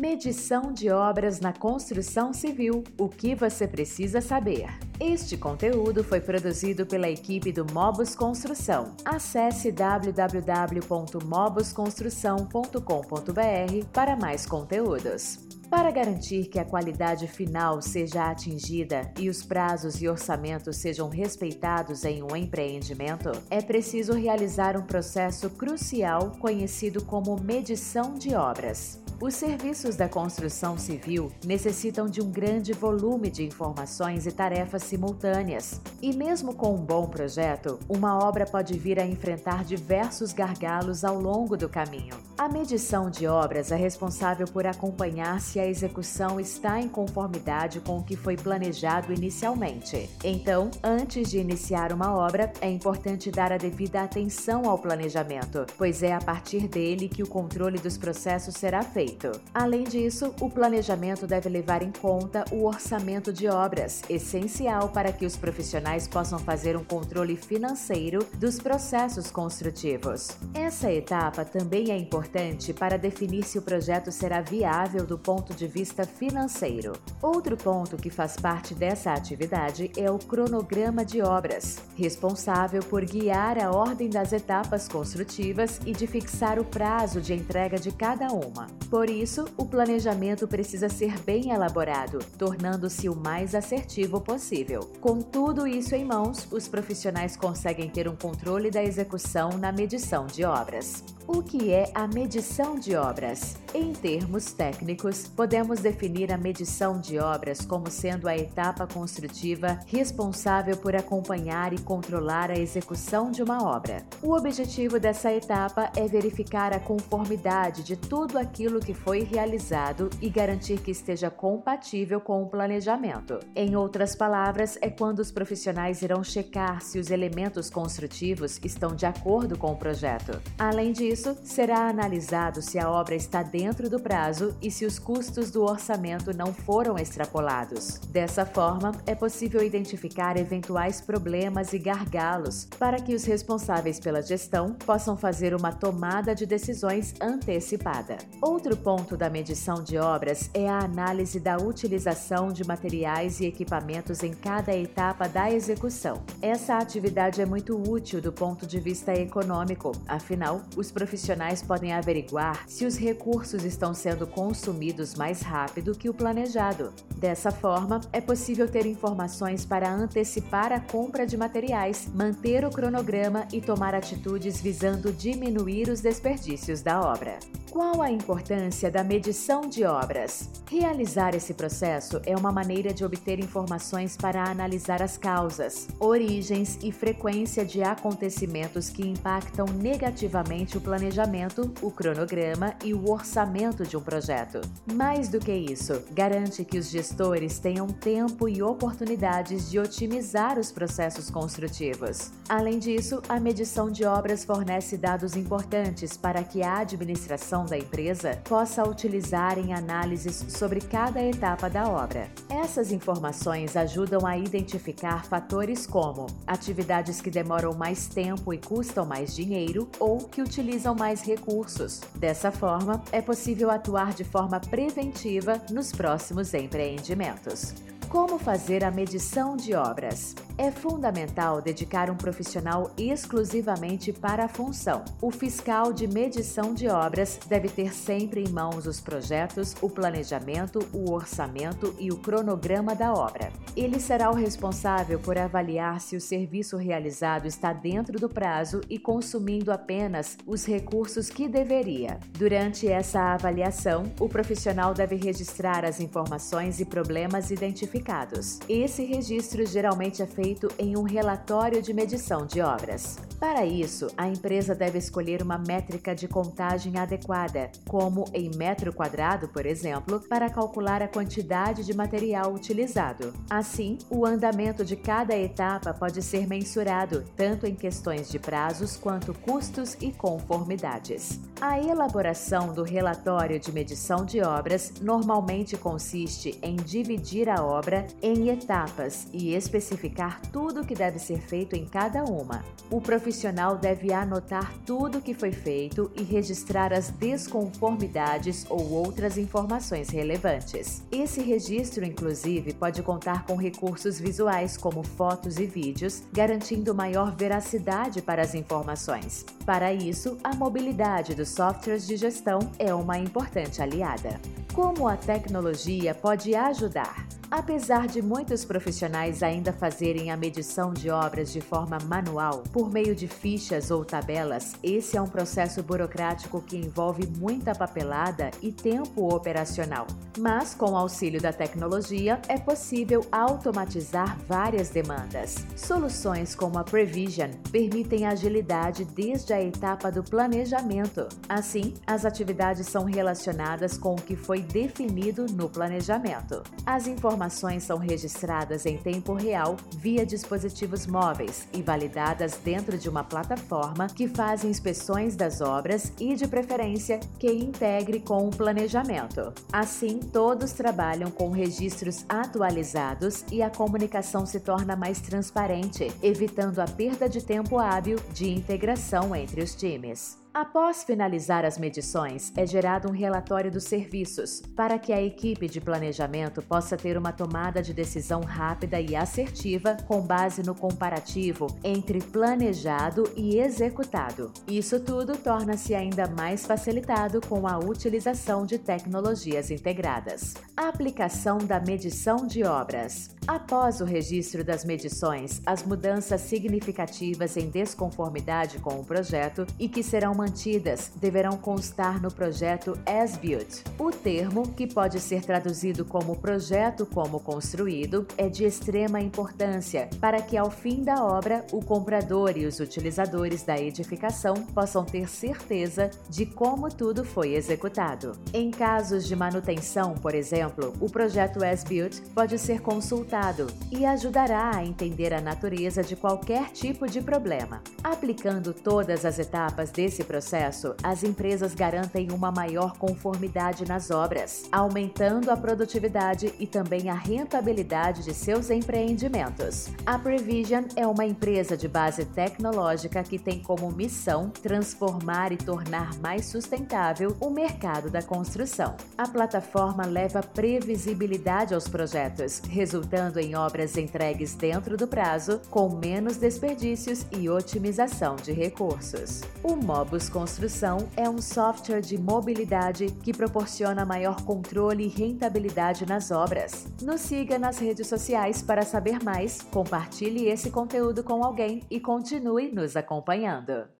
Medição de obras na construção civil. O que você precisa saber? Este conteúdo foi produzido pela equipe do Mobus Construção. Acesse www.mobusconstrução.com.br para mais conteúdos. Para garantir que a qualidade final seja atingida e os prazos e orçamentos sejam respeitados em um empreendimento, é preciso realizar um processo crucial conhecido como medição de obras. Os serviços da construção civil necessitam de um grande volume de informações e tarefas simultâneas. E mesmo com um bom projeto, uma obra pode vir a enfrentar diversos gargalos ao longo do caminho. A medição de obras é responsável por acompanhar se a execução está em conformidade com o que foi planejado inicialmente. Então, antes de iniciar uma obra, é importante dar a devida atenção ao planejamento, pois é a partir dele que o controle dos processos será feito Além disso, o planejamento deve levar em conta o orçamento de obras, essencial para que os profissionais possam fazer um controle financeiro dos processos construtivos. Essa etapa também é importante para definir se o projeto será viável do ponto de vista financeiro. Outro ponto que faz parte dessa atividade é o cronograma de obras, responsável por guiar a ordem das etapas construtivas e de fixar o prazo de entrega de cada uma. Por isso, o planejamento precisa ser bem elaborado, tornando-se o mais assertivo possível. Com tudo isso em mãos, os profissionais conseguem ter um controle da execução na medição de obras. O que é a medição de obras? Em termos técnicos, podemos definir a medição de obras como sendo a etapa construtiva responsável por acompanhar e controlar a execução de uma obra. O objetivo dessa etapa é verificar a conformidade de tudo aquilo que foi realizado e garantir que esteja compatível com o planejamento. Em outras palavras, é quando os profissionais irão checar se os elementos construtivos estão de acordo com o projeto. Além disso, isso, será analisado se a obra está dentro do prazo e se os custos do orçamento não foram extrapolados. Dessa forma, é possível identificar eventuais problemas e gargalos para que os responsáveis pela gestão possam fazer uma tomada de decisões antecipada. Outro ponto da medição de obras é a análise da utilização de materiais e equipamentos em cada etapa da execução. Essa atividade é muito útil do ponto de vista econômico, afinal, os profissionais podem averiguar se os recursos estão sendo consumidos mais rápido que o planejado. Dessa forma, é possível ter informações para antecipar a compra de materiais, manter o cronograma e tomar atitudes visando diminuir os desperdícios da obra. Qual a importância da medição de obras? Realizar esse processo é uma maneira de obter informações para analisar as causas, origens e frequência de acontecimentos que impactam negativamente o planejamento, o cronograma e o orçamento de um projeto. Mais do que isso, garante que os gestores tenham tempo e oportunidades de otimizar os processos construtivos. Além disso, a medição de obras fornece dados importantes para que a administração da empresa possa utilizar em análises sobre cada etapa da obra. Essas informações ajudam a identificar fatores como atividades que demoram mais tempo e custam mais dinheiro ou que utilizam mais recursos. Dessa forma, é possível atuar de forma preventiva nos próximos empreendimentos. Como fazer a medição de obras? É fundamental dedicar um profissional exclusivamente para a função. O fiscal de medição de obras deve ter sempre em mãos os projetos, o planejamento, o orçamento e o cronograma da obra. Ele será o responsável por avaliar se o serviço realizado está dentro do prazo e consumindo apenas os recursos que deveria. Durante essa avaliação, o profissional deve registrar as informações e problemas identificados. Esse registro geralmente é feito em um relatório de medição de obras. Para isso, a empresa deve escolher uma métrica de contagem adequada, como em metro quadrado, por exemplo, para calcular a quantidade de material utilizado. Assim, o andamento de cada etapa pode ser mensurado, tanto em questões de prazos quanto custos e conformidades. A elaboração do relatório de medição de obras normalmente consiste em dividir a obra em etapas e especificar tudo o que deve ser feito em cada uma. O profissional profissional deve anotar tudo o que foi feito e registrar as desconformidades ou outras informações relevantes. Esse registro, inclusive, pode contar com recursos visuais como fotos e vídeos, garantindo maior veracidade para as informações. Para isso, a mobilidade dos softwares de gestão é uma importante aliada. Como a tecnologia pode ajudar? Apesar de muitos profissionais ainda fazerem a medição de obras de forma manual, por meio de fichas ou tabelas, esse é um processo burocrático que envolve muita papelada e tempo operacional. Mas, com o auxílio da tecnologia, é possível automatizar várias demandas. Soluções como a Prevision permitem agilidade desde a etapa do planejamento. Assim, as atividades são relacionadas com o que foi definido no planejamento. As informações informações são registradas em tempo real via dispositivos móveis e validadas dentro de uma plataforma que faz inspeções das obras e, de preferência, que integre com o planejamento. Assim, todos trabalham com registros atualizados e a comunicação se torna mais transparente, evitando a perda de tempo hábil de integração entre os times. Após finalizar as medições, é gerado um relatório dos serviços, para que a equipe de planejamento possa ter uma tomada de decisão rápida e assertiva com base no comparativo entre planejado e executado. Isso tudo torna-se ainda mais facilitado com a utilização de tecnologias integradas. Aplicação da medição de obras. Após o registro das medições, as mudanças significativas em desconformidade com o projeto e que serão mantidas deverão constar no projeto as-built. O termo, que pode ser traduzido como projeto como construído, é de extrema importância para que ao fim da obra o comprador e os utilizadores da edificação possam ter certeza de como tudo foi executado. Em casos de manutenção, por exemplo, o projeto as-built pode ser consultado e ajudará a entender a natureza de qualquer tipo de problema. Aplicando todas as etapas desse processo, as empresas garantem uma maior conformidade nas obras, aumentando a produtividade e também a rentabilidade de seus empreendimentos. A Prevision é uma empresa de base tecnológica que tem como missão transformar e tornar mais sustentável o mercado da construção. A plataforma leva previsibilidade aos projetos, resultando em obras entregues dentro do prazo, com menos desperdícios e otimização de recursos. O Mobus Construção é um software de mobilidade que proporciona maior controle e rentabilidade nas obras. Nos siga nas redes sociais para saber mais, compartilhe esse conteúdo com alguém e continue nos acompanhando.